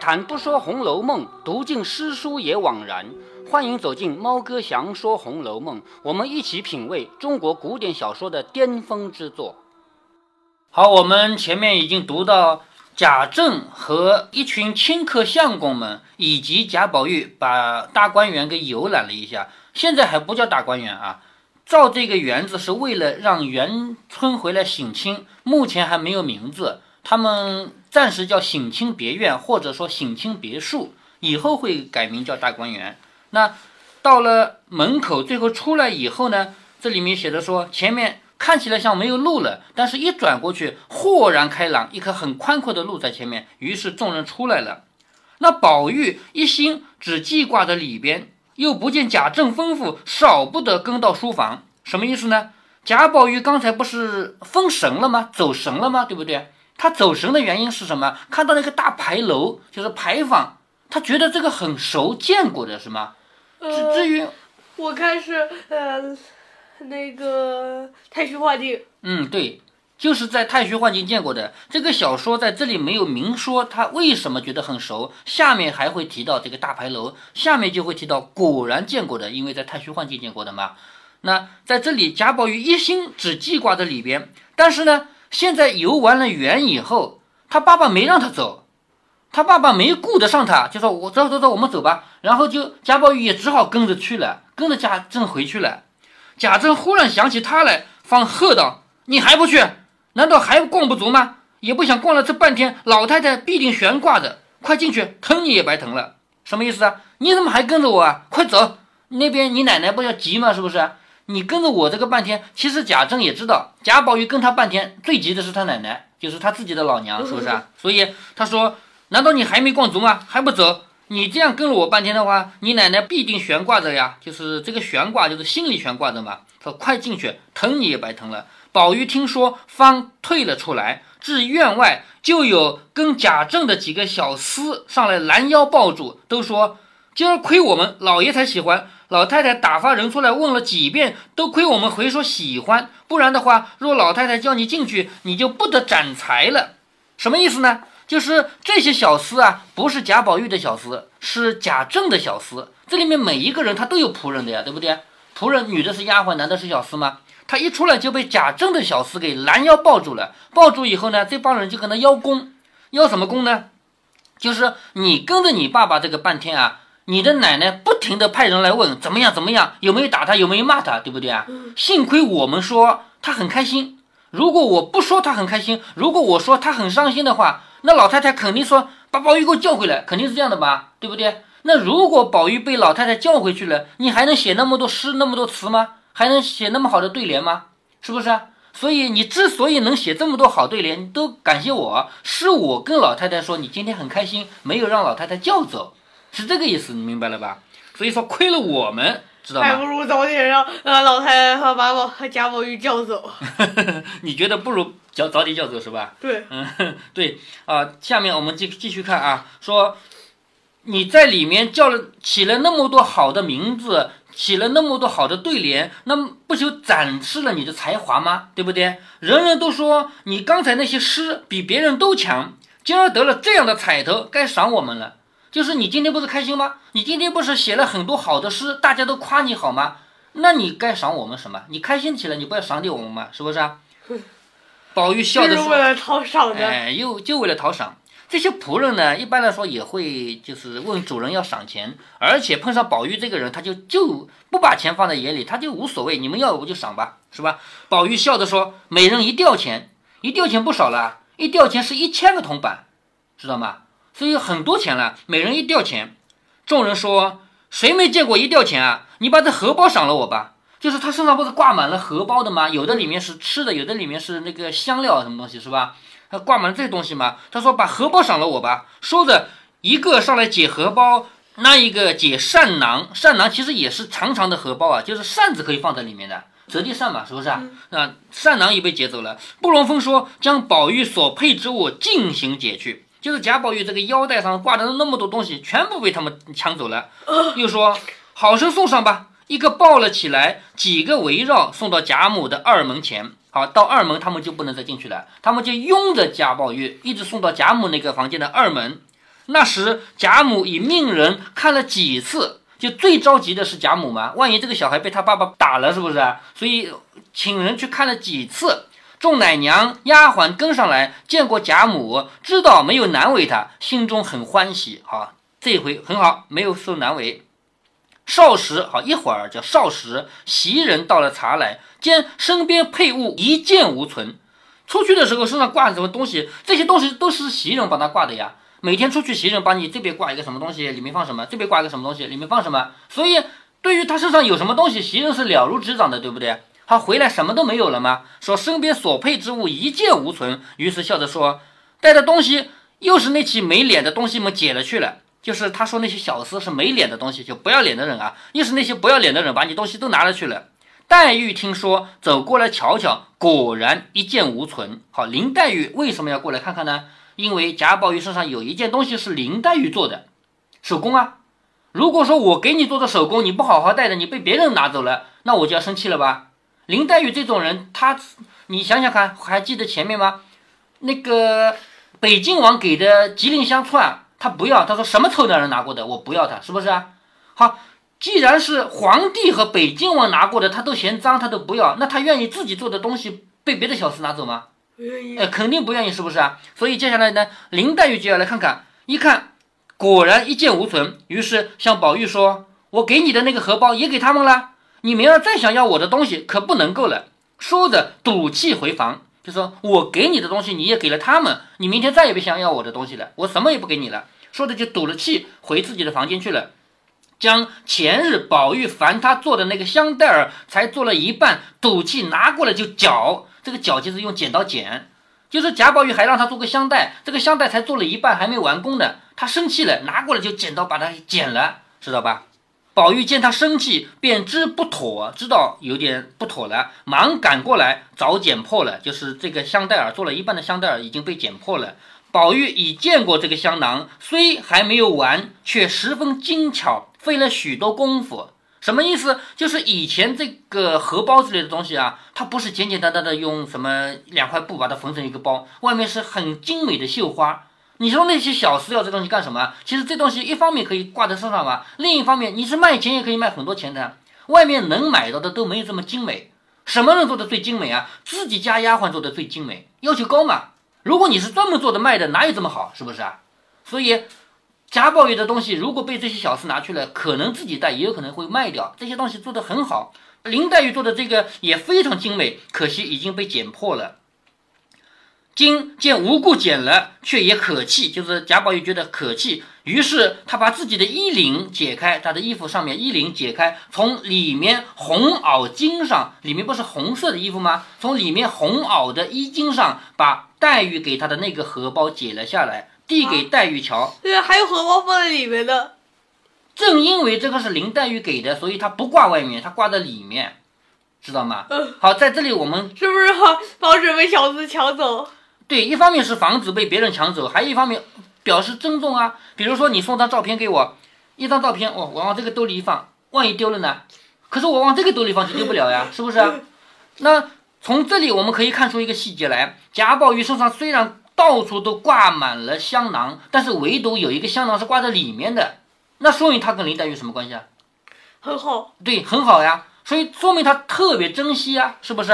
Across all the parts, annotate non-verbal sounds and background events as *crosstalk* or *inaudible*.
谈不说《红楼梦》，读尽诗书也枉然。欢迎走进猫哥祥说《红楼梦》，我们一起品味中国古典小说的巅峰之作。好，我们前面已经读到贾政和一群亲客相公们，以及贾宝玉把大观园给游览了一下。现在还不叫大观园啊，造这个园子是为了让元春回来省亲，目前还没有名字。他们暂时叫省亲别院，或者说省亲别墅，以后会改名叫大观园。那到了门口，最后出来以后呢，这里面写的说，前面看起来像没有路了，但是一转过去，豁然开朗，一条很宽阔的路在前面。于是众人出来了。那宝玉一心只记挂着里边，又不见贾政吩咐，少不得跟到书房。什么意思呢？贾宝玉刚才不是封神了吗？走神了吗？对不对？他走神的原因是什么？看到那个大牌楼，就是牌坊，他觉得这个很熟，见过的是吗？至至于，我看是呃，那个太虚幻境。嗯，对，就是在太虚幻境见过的。这个小说在这里没有明说他为什么觉得很熟，下面还会提到这个大牌楼，下面就会提到果然见过的，因为在太虚幻境见过的嘛。那在这里，贾宝玉一心只记挂在里边，但是呢。现在游完了园以后，他爸爸没让他走，他爸爸没顾得上他，就说：“我走走走，我们走吧。”然后就贾宝玉也只好跟着去了，跟着贾政回去了。贾政忽然想起他来，方喝道：“你还不去？难道还逛不足吗？也不想逛了这半天，老太太必定悬挂着。快进去，疼你也白疼了。什么意思啊？你怎么还跟着我啊？快走！那边你奶奶不要急吗？是不是？”你跟着我这个半天，其实贾政也知道，贾宝玉跟他半天，最急的是他奶奶，就是他自己的老娘，是不是啊？*laughs* 所以他说：“难道你还没逛足吗？还不走？你这样跟了我半天的话，你奶奶必定悬挂着呀，就是这个悬挂，就是心里悬挂着嘛。”说：“快进去，疼你也白疼了。”宝玉听说，方退了出来，至院外，就有跟贾政的几个小厮上来拦腰抱住，都说：“今儿亏我们老爷才喜欢。”老太太打发人出来问了几遍，都亏我们回说喜欢，不然的话，若老太太叫你进去，你就不得展财了。什么意思呢？就是这些小厮啊，不是贾宝玉的小厮，是贾政的小厮。这里面每一个人他都有仆人的呀，对不对？仆人女的是丫鬟，男的是小厮吗？他一出来就被贾政的小厮给拦腰抱住了。抱住以后呢，这帮人就跟他邀功，邀什么功呢？就是你跟着你爸爸这个半天啊。你的奶奶不停地派人来问怎么样怎么样，有没有打他，有没有骂他，对不对啊？幸亏我们说他很开心。如果我不说他很开心，如果我说他很伤心的话，那老太太肯定说把宝玉给我叫回来，肯定是这样的吧，对不对？那如果宝玉被老太太叫回去了，你还能写那么多诗那么多词吗？还能写那么好的对联吗？是不是？所以你之所以能写这么多好对联，都感谢我，是我跟老太太说你今天很开心，没有让老太太叫走。是这个意思，你明白了吧？所以说亏了我们，知道吗？还不如早点让呃老太太和把我和贾宝玉叫走。*laughs* 你觉得不如早早点叫走是吧？对，嗯，对啊。下面我们继继续看啊，说你在里面叫了起了那么多好的名字，起了那么多好的对联，那么不就展示了你的才华吗？对不对？人人都说你刚才那些诗比别人都强，今儿得了这样的彩头，该赏我们了。就是你今天不是开心吗？你今天不是写了很多好的诗，大家都夸你好吗？那你该赏我们什么？你开心起来，你不要赏点我们吗？是不是啊？*laughs* 宝玉笑着说：“为了讨赏的。”哎，又就为了讨赏。这些仆人呢，一般来说也会就是问主人要赏钱，而且碰上宝玉这个人，他就就不把钱放在眼里，他就无所谓，你们要我就赏吧，是吧？宝玉笑着说：“每人一吊钱，一吊钱不少了，一吊钱是一千个铜板，知道吗？”所以很多钱了，每人一吊钱。众人说：“谁没见过一吊钱啊？你把这荷包赏了我吧。”就是他身上不是挂满了荷包的吗？有的里面是吃的，有的里面是那个香料什么东西，是吧？他挂满了这些东西嘛？他说：“把荷包赏了我吧。”说着，一个上来解荷包，那一个解扇囊。扇囊其实也是长长的荷包啊，就是扇子可以放在里面的折叠扇嘛，是不是啊？那扇囊也被劫走了。布隆峰说：“将宝玉所配之物尽行解去。”就是贾宝玉这个腰带上挂的那么多东西，全部被他们抢走了。又说好生送上吧，一个抱了起来，几个围绕送到贾母的二门前。好，到二门他们就不能再进去了，他们就拥着贾宝玉一直送到贾母那个房间的二门。那时贾母已命人看了几次，就最着急的是贾母嘛，万一这个小孩被他爸爸打了，是不是？所以请人去看了几次。众奶娘、丫鬟跟上来，见过贾母，知道没有难为她，心中很欢喜。好，这回很好，没有受难为。少时，好一会儿叫少时，袭人倒了茶来，见身边配物一件无存。出去的时候身上挂什么东西？这些东西都是袭人帮他挂的呀。每天出去，袭人帮你这边挂一个什么东西，里面放什么；这边挂一个什么东西，里面放什么。所以，对于他身上有什么东西，袭人是了如指掌的，对不对？他回来什么都没有了吗？说身边所配之物一件无存，于是笑着说：“带的东西又是那起没脸的东西们捡了去了。”就是他说那些小厮是没脸的东西，就不要脸的人啊，又是那些不要脸的人把你东西都拿了去了。黛玉听说，走过来瞧瞧，果然一件无存。好，林黛玉为什么要过来看看呢？因为贾宝玉身上有一件东西是林黛玉做的手工啊。如果说我给你做的手工，你不好好带着，你被别人拿走了，那我就要生气了吧？林黛玉这种人，她，你想想看，还记得前面吗？那个北静王给的吉林香串，他不要，他说什么臭男人拿过的，我不要他，是不是啊？好，既然是皇帝和北静王拿过的，他都嫌脏，他都不要，那他愿意自己做的东西被别的小厮拿走吗？不愿意。呃，肯定不愿意，是不是啊？所以接下来呢，林黛玉就要来看看，一看果然一件无存，于是向宝玉说：“我给你的那个荷包也给他们了。”你明儿再想要我的东西，可不能够了。说着，赌气回房，就说：“我给你的东西，你也给了他们，你明天再也别想要我的东西了，我什么也不给你了。”说着就赌了气，回自己的房间去了。将前日宝玉烦他做的那个香袋儿，才做了一半，赌气拿过来就绞。这个绞就是用剪刀剪，就是贾宝玉还让他做个香袋，这个香袋才做了一半，还没完工呢。他生气了，拿过来就剪刀把它剪了，知道吧？宝玉见他生气，便知不妥，知道有点不妥了，忙赶过来，早剪破了。就是这个香袋儿做了一半的香袋儿已经被剪破了。宝玉已见过这个香囊，虽还没有完，却十分精巧，费了许多功夫。什么意思？就是以前这个荷包之类的东西啊，它不是简简单单的用什么两块布把它缝成一个包，外面是很精美的绣花。你说那些小厮要这东西干什么？其实这东西一方面可以挂在身上嘛，另一方面你是卖钱也可以卖很多钱的。外面能买到的都没有这么精美。什么人做的最精美啊？自己家丫鬟做的最精美，要求高嘛。如果你是专门做的卖的，哪有这么好？是不是啊？所以贾宝玉的东西如果被这些小厮拿去了，可能自己带，也有可能会卖掉。这些东西做的很好，林黛玉做的这个也非常精美，可惜已经被剪破了。今见无故剪了，却也可气，就是贾宝玉觉得可气，于是他把自己的衣领解开，他的衣服上面衣领解开，从里面红袄襟上，里面不是红色的衣服吗？从里面红袄的衣襟上，把黛玉给他的那个荷包解了下来，递给黛玉瞧。对，还有荷包放在里面的。正因为这个是林黛玉给的，所以他不挂外面，他挂在里面，知道吗？嗯。好，在这里我们是不是好防止被小子抢走？对，一方面是防止被别人抢走，还有一方面表示尊重啊。比如说你送张照片给我，一张照片，哦，我往这个兜里一放，万一丢了呢？可是我往这个兜里放就丢不了呀，是不是？那从这里我们可以看出一个细节来：贾宝玉身上虽然到处都挂满了香囊，但是唯独有一个香囊是挂在里面的，那说明他跟林黛玉什么关系啊？很好，对，很好呀。所以说明他特别珍惜啊，是不是？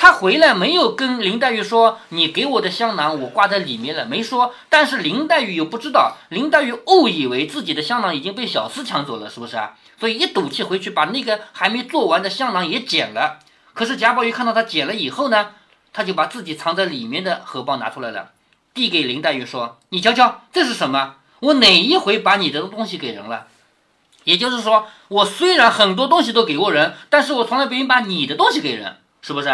他回来没有跟林黛玉说：“你给我的香囊我挂在里面了。”没说。但是林黛玉又不知道，林黛玉误以为自己的香囊已经被小厮抢走了，是不是啊？所以一赌气回去把那个还没做完的香囊也捡了。可是贾宝玉看到他捡了以后呢，他就把自己藏在里面的荷包拿出来了，递给林黛玉说：“你瞧瞧，这是什么？我哪一回把你的东西给人了？也就是说，我虽然很多东西都给过人，但是我从来不愿把你的东西给人，是不是？”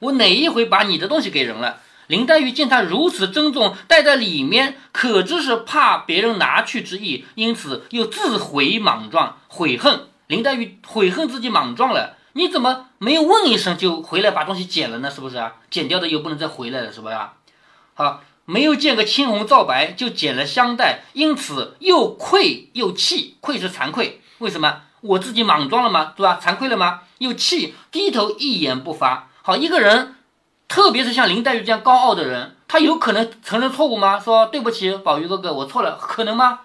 我哪一回把你的东西给人了？林黛玉见他如此珍重，带在里面，可知是怕别人拿去之意，因此又自悔莽撞，悔恨。林黛玉悔恨自己莽撞了，你怎么没有问一声就回来把东西捡了呢？是不是啊？捡掉的又不能再回来了，是不是啊？好，没有见个青红皂白就捡了香袋，因此又愧又气。愧是惭愧，为什么？我自己莽撞了吗？对吧？惭愧了吗？又气，低头一言不发。好，一个人，特别是像林黛玉这样高傲的人，他有可能承认错误吗？说对不起，宝玉哥哥，我错了，可能吗？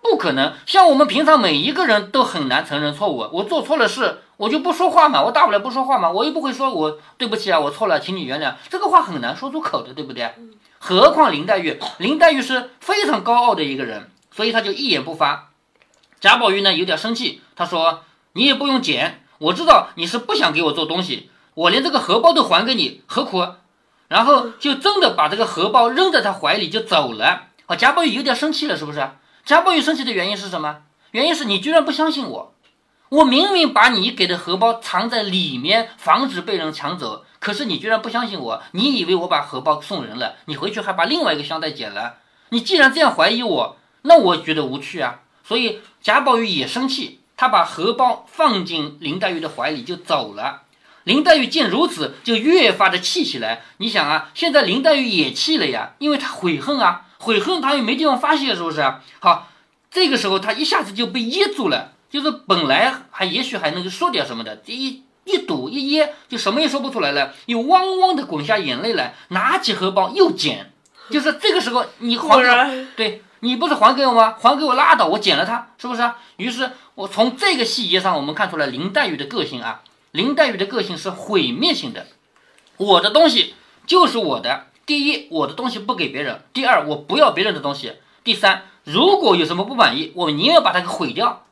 不可能。像我们平常每一个人都很难承认错误。我做错了事，我就不说话嘛，我大不了不说话嘛，我又不会说我对不起啊，我错了，请你原谅。这个话很难说出口的，对不对？何况林黛玉，林黛玉是非常高傲的一个人，所以她就一言不发。贾宝玉呢有点生气，他说：“你也不用捡，我知道你是不想给我做东西，我连这个荷包都还给你，何苦？”然后就真的把这个荷包扔在他怀里就走了。啊，贾宝玉有点生气了，是不是？贾宝玉生气的原因是什么？原因是你居然不相信我，我明明把你给的荷包藏在里面，防止被人抢走，可是你居然不相信我，你以为我把荷包送人了，你回去还把另外一个香袋捡了。你既然这样怀疑我，那我觉得无趣啊。所以贾宝玉也生气，他把荷包放进林黛玉的怀里就走了。林黛玉见如此，就越发的气起来。你想啊，现在林黛玉也气了呀，因为她悔恨啊，悔恨她又没地方发泄，是不是？好，这个时候她一下子就被噎住了，就是本来还也许还能够说点什么的，这一一堵一噎，就什么也说不出来了，又汪汪的滚下眼泪来，拿起荷包又捡，就是这个时候你还给对你不是还给我吗？还给我拉倒，我捡了它，是不是？啊于是我从这个细节上，我们看出来林黛玉的个性啊。林黛玉的个性是毁灭性的，我的东西就是我的。第一，我的东西不给别人；第二，我不要别人的东西；第三，如果有什么不满意，我宁愿把它给毁掉。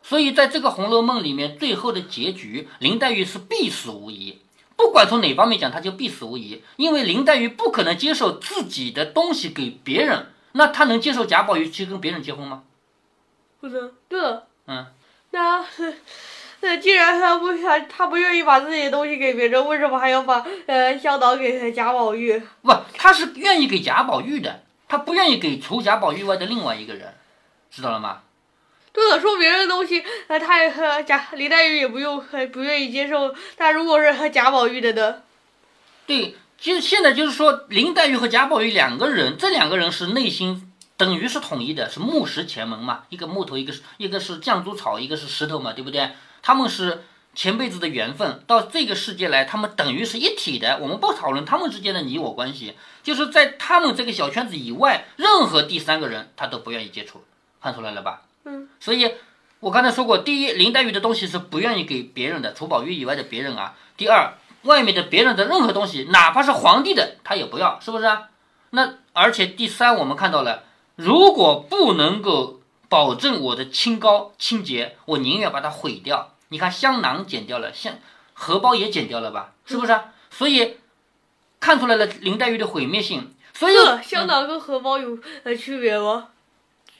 所以，在这个《红楼梦》里面，最后的结局，林黛玉是必死无疑。不管从哪方面讲，她就必死无疑，因为林黛玉不可能接受自己的东西给别人，那她能接受贾宝玉去跟别人结婚吗？不能，对了，嗯，那。*laughs* 那既然他不想，他不愿意把自己的东西给别人，为什么还要把呃香囊给贾宝玉？*laughs* 不，他是愿意给贾宝玉的，他不愿意给除贾宝玉外的另外一个人，知道了吗？对了，说别人的东西，呃，他也和贾林黛玉也不用不愿意接受。但如果是和贾宝玉的呢？对，其实现在就是说林黛玉和贾宝玉两个人，这两个人是内心等于是统一的，是木石前门嘛，一个木头，一个是一个是绛珠草，一个是石头嘛，对不对？他们是前辈子的缘分，到这个世界来，他们等于是一体的。我们不讨论他们之间的你我关系，就是在他们这个小圈子以外，任何第三个人他都不愿意接触，看出来了吧？嗯。所以，我刚才说过，第一，林黛玉的东西是不愿意给别人的，除宝玉以外的别人啊。第二，外面的别人的任何东西，哪怕是皇帝的，他也不要，是不是啊？那而且第三，我们看到了，如果不能够保证我的清高清洁，我宁愿把它毁掉。你看香囊剪掉了，香荷包也剪掉了吧？是不是？所以看出来了林黛玉的毁灭性。所以香囊跟荷包有呃区别吗？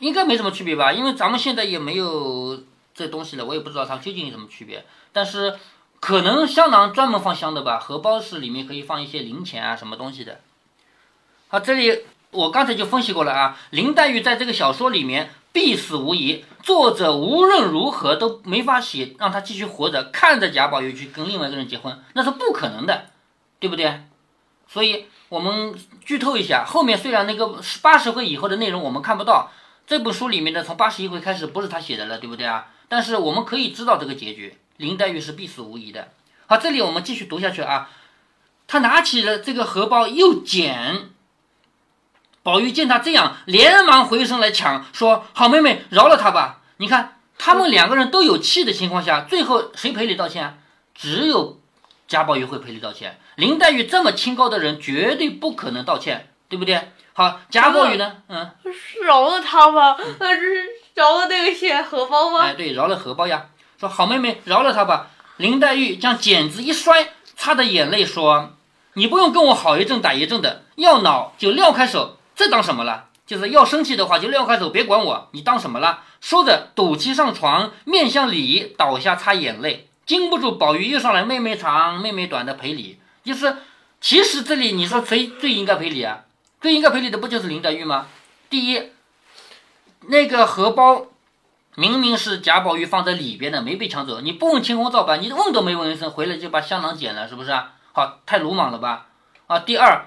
应该没什么区别吧，因为咱们现在也没有这东西了，我也不知道它究竟有什么区别。但是可能香囊专门放香的吧，荷包是里面可以放一些零钱啊什么东西的。好，这里我刚才就分析过了啊，林黛玉在这个小说里面。必死无疑，作者无论如何都没法写让他继续活着，看着贾宝玉去跟另外一个人结婚，那是不可能的，对不对？所以我们剧透一下，后面虽然那个八十回以后的内容我们看不到，这本书里面的从八十一回开始不是他写的了，对不对啊？但是我们可以知道这个结局，林黛玉是必死无疑的。好，这里我们继续读下去啊，他拿起了这个荷包又捡。宝玉见他这样，连忙回身来抢，说：“好妹妹，饶了他吧。你看他们两个人都有气的情况下，最后谁赔礼道歉？只有贾宝玉会赔礼道歉。林黛玉这么清高的人，绝对不可能道歉，对不对？好，贾宝玉呢？嗯，饶了他吧，那是饶了那个钱荷包吗？哎，对，饶了荷包呀。说好妹妹，饶了他吧。林黛玉将剪子一摔，擦着眼泪说：“你不用跟我好一阵打一阵的，要恼就撂开手。”这当什么了？就是要生气的话就撂开手，别管我。你当什么了？说着，赌气上床，面向里倒下擦眼泪。经不住宝玉又上来，妹妹长，妹妹短的赔礼。就是，其实这里你说谁最应该赔礼啊？最应该赔礼的不就是林黛玉吗？第一，那个荷包明明是贾宝玉放在里边的，没被抢走。你不问青红皂白，你问都没问一声，回来就把香囊捡了，是不是啊？好，太鲁莽了吧？啊，第二，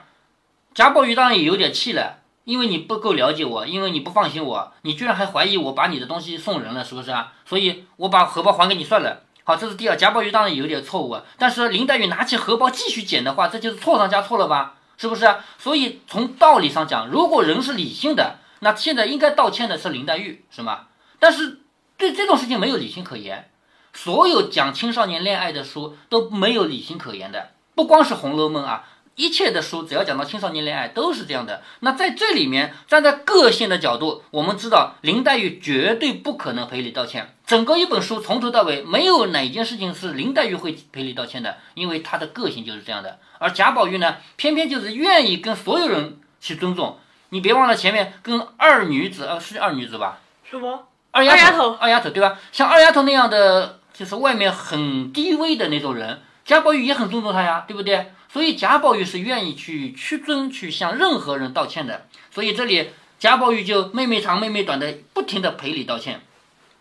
贾宝玉当然也有点气了。因为你不够了解我，因为你不放心我，你居然还怀疑我把你的东西送人了，是不是啊？所以我把荷包还给你算了。好，这是第二。贾宝玉当然有点错误啊，但是林黛玉拿起荷包继续捡的话，这就是错上加错了吧？是不是？所以从道理上讲，如果人是理性的，那现在应该道歉的是林黛玉，是吗？但是对这种事情没有理性可言，所有讲青少年恋爱的书都没有理性可言的，不光是《红楼梦》啊。一切的书只要讲到青少年恋爱都是这样的。那在这里面，站在个性的角度，我们知道林黛玉绝对不可能赔礼道歉。整个一本书从头到尾没有哪件事情是林黛玉会赔礼道歉的，因为她的个性就是这样的。而贾宝玉呢，偏偏就是愿意跟所有人去尊重。你别忘了前面跟二女子，呃，是二女子吧？什么？二丫头，二丫头，对吧？像二丫头那样的，就是外面很低微的那种人，贾宝玉也很尊重她呀，对不对？所以贾宝玉是愿意去屈尊，去向任何人道歉的。所以这里贾宝玉就妹妹长妹妹短的不停的赔礼道歉。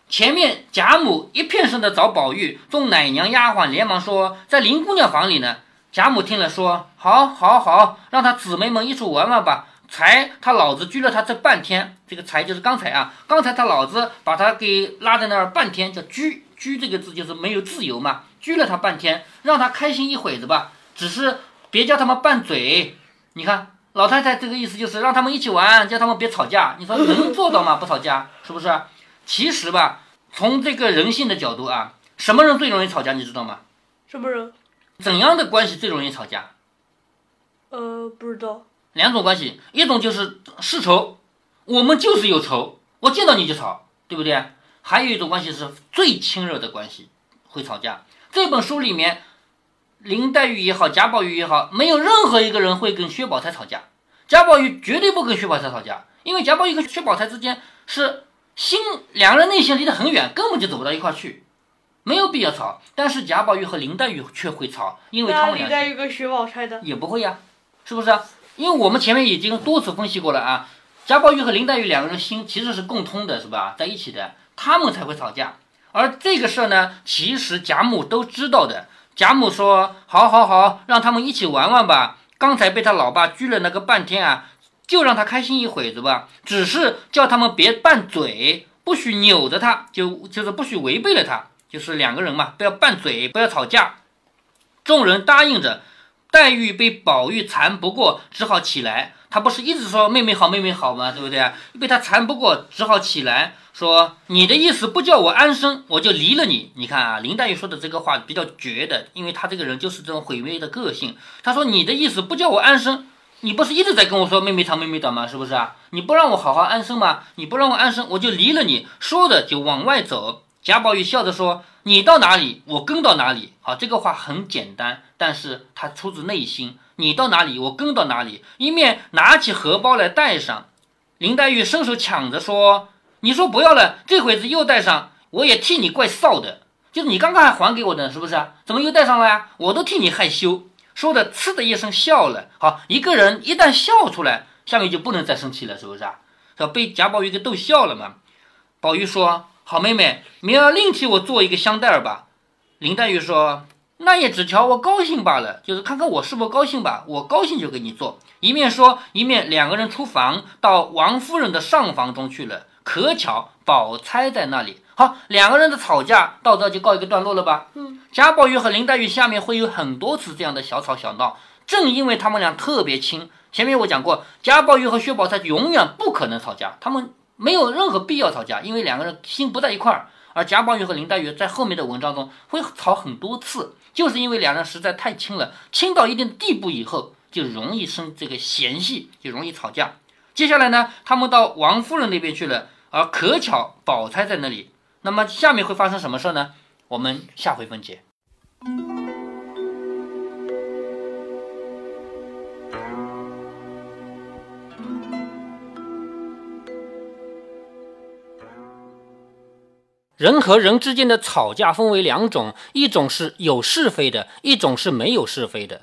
前面贾母一片声的找宝玉，众奶娘丫鬟连忙说在林姑娘房里呢。贾母听了说好，好，好，让她姊妹们一处玩玩吧。才他老子拘了他这半天，这个才就是刚才啊，刚才他老子把他给拉在那儿半天，叫拘拘这个字就是没有自由嘛，拘了他半天，让他开心一会子吧。只是别叫他们拌嘴，你看老太太这个意思就是让他们一起玩，叫他们别吵架。你说能 *laughs* 做到吗？不吵架是不是？其实吧，从这个人性的角度啊，什么人最容易吵架？你知道吗？什么人？怎样的关系最容易吵架？呃，不知道。两种关系，一种就是世仇，我们就是有仇，我见到你就吵，对不对？还有一种关系是最亲热的关系，会吵架。这本书里面。林黛玉也好，贾宝玉也好，没有任何一个人会跟薛宝钗吵架。贾宝玉绝对不跟薛宝钗吵架，因为贾宝玉跟薛宝钗之间是心，两个人内心离得很远，根本就走不到一块去，没有必要吵。但是贾宝玉和林黛玉却会吵，因为他们俩。林黛玉跟薛宝钗的也不会呀，是不是？因为我们前面已经多次分析过了啊，贾宝玉和林黛玉两个人心其实是共通的，是吧？在一起的，他们才会吵架。而这个事儿呢，其实贾母都知道的。贾母说：“好，好，好，让他们一起玩玩吧。刚才被他老爸拘了那个半天啊，就让他开心一会子吧。只是叫他们别拌嘴，不许扭着他，就就是不许违背了他，就是两个人嘛，不要拌嘴，不要吵架。”众人答应着。黛玉被宝玉缠不过，只好起来。他不是一直说妹妹好，妹妹好吗？对不对？被他缠不过，只好起来。说你的意思不叫我安生，我就离了你。你看啊，林黛玉说的这个话比较绝的，因为她这个人就是这种毁灭的个性。她说你的意思不叫我安生，你不是一直在跟我说妹妹长妹妹短吗？是不是啊？你不让我好好安生吗？你不让我安生，我就离了你。说着就往外走。贾宝玉笑着说：“你到哪里，我跟到哪里。”好，这个话很简单，但是它出自内心。你到哪里，我跟到哪里。一面拿起荷包来带上，林黛玉伸手抢着说。你说不要了，这会子又带上，我也替你怪臊的。就是你刚刚还还给我的，是不是？怎么又带上了呀？我都替你害羞。说的呲的一声笑了。好，一个人一旦笑出来，下面就不能再生气了，是不是啊？是被贾宝玉给逗笑了嘛？宝玉说：“好妹妹，明儿另替我做一个香袋儿吧。”林黛玉说：“那也只瞧我高兴罢了，就是看看我是否高兴吧。我高兴就给你做。”一面说，一面两个人出房，到王夫人的上房中去了。可巧宝钗在那里，好，两个人的吵架到这就告一个段落了吧？嗯，贾宝玉和林黛玉下面会有很多次这样的小吵小闹，正因为他们俩特别亲。前面我讲过，贾宝玉和薛宝钗永远不可能吵架，他们没有任何必要吵架，因为两个人心不在一块儿。而贾宝玉和林黛玉在后面的文章中会吵很多次，就是因为两人实在太亲了，亲到一定地步以后就容易生这个嫌隙，就容易吵架。接下来呢，他们到王夫人那边去了，而可巧宝钗在那里。那么下面会发生什么事呢？我们下回分解。人和人之间的吵架分为两种，一种是有是非的，一种是没有是非的。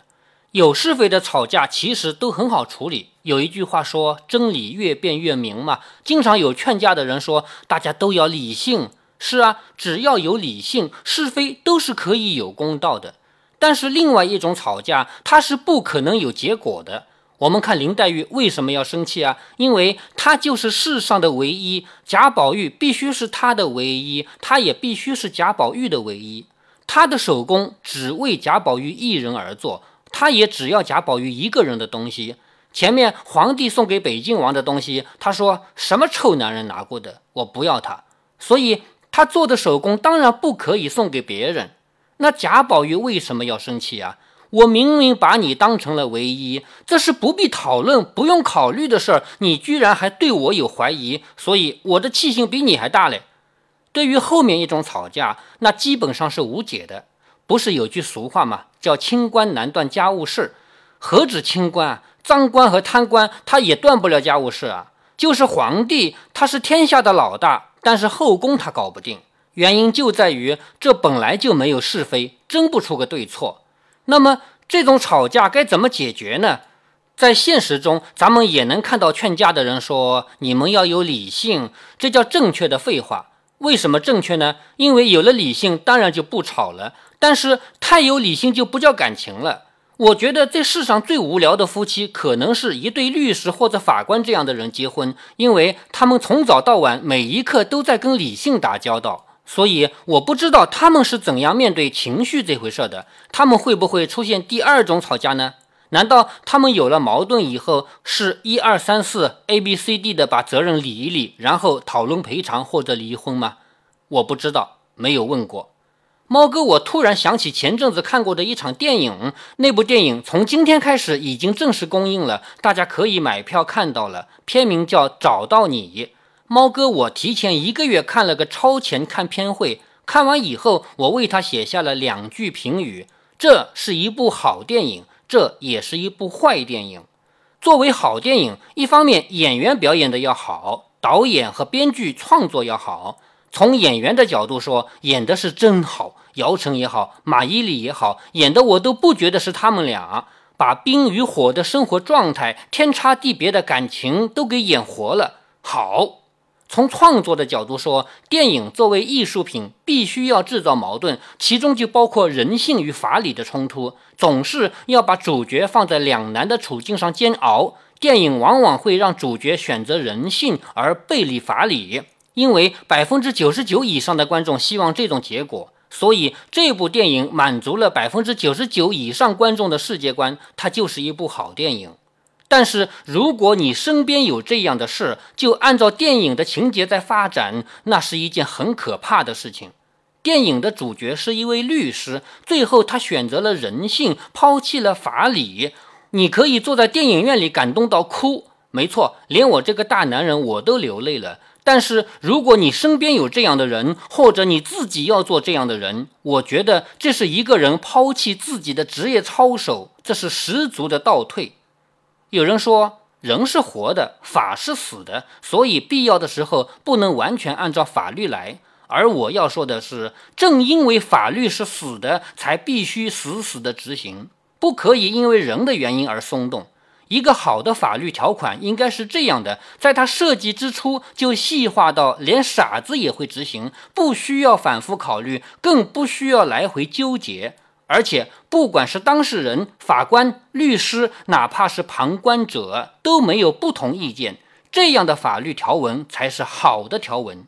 有是非的吵架其实都很好处理。有一句话说：“真理越辩越明嘛。”经常有劝架的人说：“大家都要理性。”是啊，只要有理性，是非都是可以有公道的。但是另外一种吵架，它是不可能有结果的。我们看林黛玉为什么要生气啊？因为她就是世上的唯一，贾宝玉必须是她的唯一，她也必须是贾宝玉的唯一。她的手工只为贾宝玉一人而做。她也只要贾宝玉一个人的东西。前面皇帝送给北静王的东西，他说什么臭男人拿过的，我不要他。所以他做的手工当然不可以送给别人。那贾宝玉为什么要生气啊？我明明把你当成了唯一，这是不必讨论、不用考虑的事儿，你居然还对我有怀疑，所以我的气性比你还大嘞。对于后面一种吵架，那基本上是无解的。不是有句俗话吗？叫“清官难断家务事”，何止清官啊，赃官和贪官他也断不了家务事啊。就是皇帝，他是天下的老大，但是后宫他搞不定，原因就在于这本来就没有是非，争不出个对错。那么这种吵架该怎么解决呢？在现实中，咱们也能看到劝架的人说：“你们要有理性，这叫正确的废话。”为什么正确呢？因为有了理性，当然就不吵了。但是太有理性就不叫感情了。我觉得这世上最无聊的夫妻，可能是一对律师或者法官这样的人结婚，因为他们从早到晚每一刻都在跟理性打交道。所以我不知道他们是怎样面对情绪这回事的。他们会不会出现第二种吵架呢？难道他们有了矛盾以后是一二三四 A B C D 的把责任理一理，然后讨论赔偿或者离婚吗？我不知道，没有问过。猫哥，我突然想起前阵子看过的一场电影，那部电影从今天开始已经正式公映了，大家可以买票看到了。片名叫《找到你》。猫哥，我提前一个月看了个超前看片会，看完以后，我为他写下了两句评语：这是一部好电影，这也是一部坏电影。作为好电影，一方面演员表演的要好，导演和编剧创作要好。从演员的角度说，演的是真好，姚晨也好，马伊琍也好，演的我都不觉得是他们俩，把冰与火的生活状态、天差地别的感情都给演活了，好。从创作的角度说，电影作为艺术品，必须要制造矛盾，其中就包括人性与法理的冲突，总是要把主角放在两难的处境上煎熬。电影往往会让主角选择人性而背离法理，因为百分之九十九以上的观众希望这种结果，所以这部电影满足了百分之九十九以上观众的世界观，它就是一部好电影。但是，如果你身边有这样的事，就按照电影的情节在发展，那是一件很可怕的事情。电影的主角是一位律师，最后他选择了人性，抛弃了法理。你可以坐在电影院里感动到哭，没错，连我这个大男人我都流泪了。但是，如果你身边有这样的人，或者你自己要做这样的人，我觉得这是一个人抛弃自己的职业操守，这是十足的倒退。有人说，人是活的，法是死的，所以必要的时候不能完全按照法律来。而我要说的是，正因为法律是死的，才必须死死的执行，不可以因为人的原因而松动。一个好的法律条款应该是这样的，在它设计之初就细化到连傻子也会执行，不需要反复考虑，更不需要来回纠结。而且，不管是当事人、法官、律师，哪怕是旁观者，都没有不同意见。这样的法律条文才是好的条文。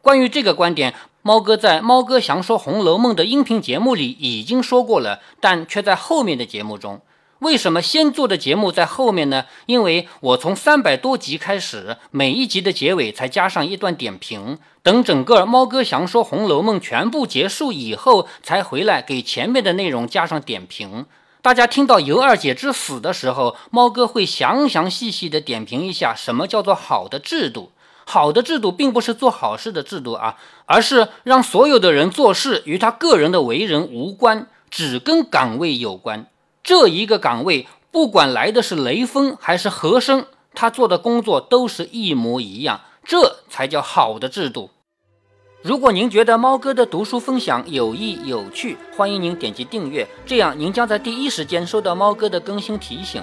关于这个观点，猫哥在《猫哥详说红楼梦》的音频节目里已经说过了，但却在后面的节目中。为什么先做的节目在后面呢？因为我从三百多集开始，每一集的结尾才加上一段点评，等整个猫哥详说《红楼梦》全部结束以后，才回来给前面的内容加上点评。大家听到尤二姐之死的时候，猫哥会详详细细的点评一下什么叫做好的制度。好的制度并不是做好事的制度啊，而是让所有的人做事与他个人的为人无关，只跟岗位有关。这一个岗位，不管来的是雷锋还是和珅，他做的工作都是一模一样，这才叫好的制度。如果您觉得猫哥的读书分享有益有趣，欢迎您点击订阅，这样您将在第一时间收到猫哥的更新提醒。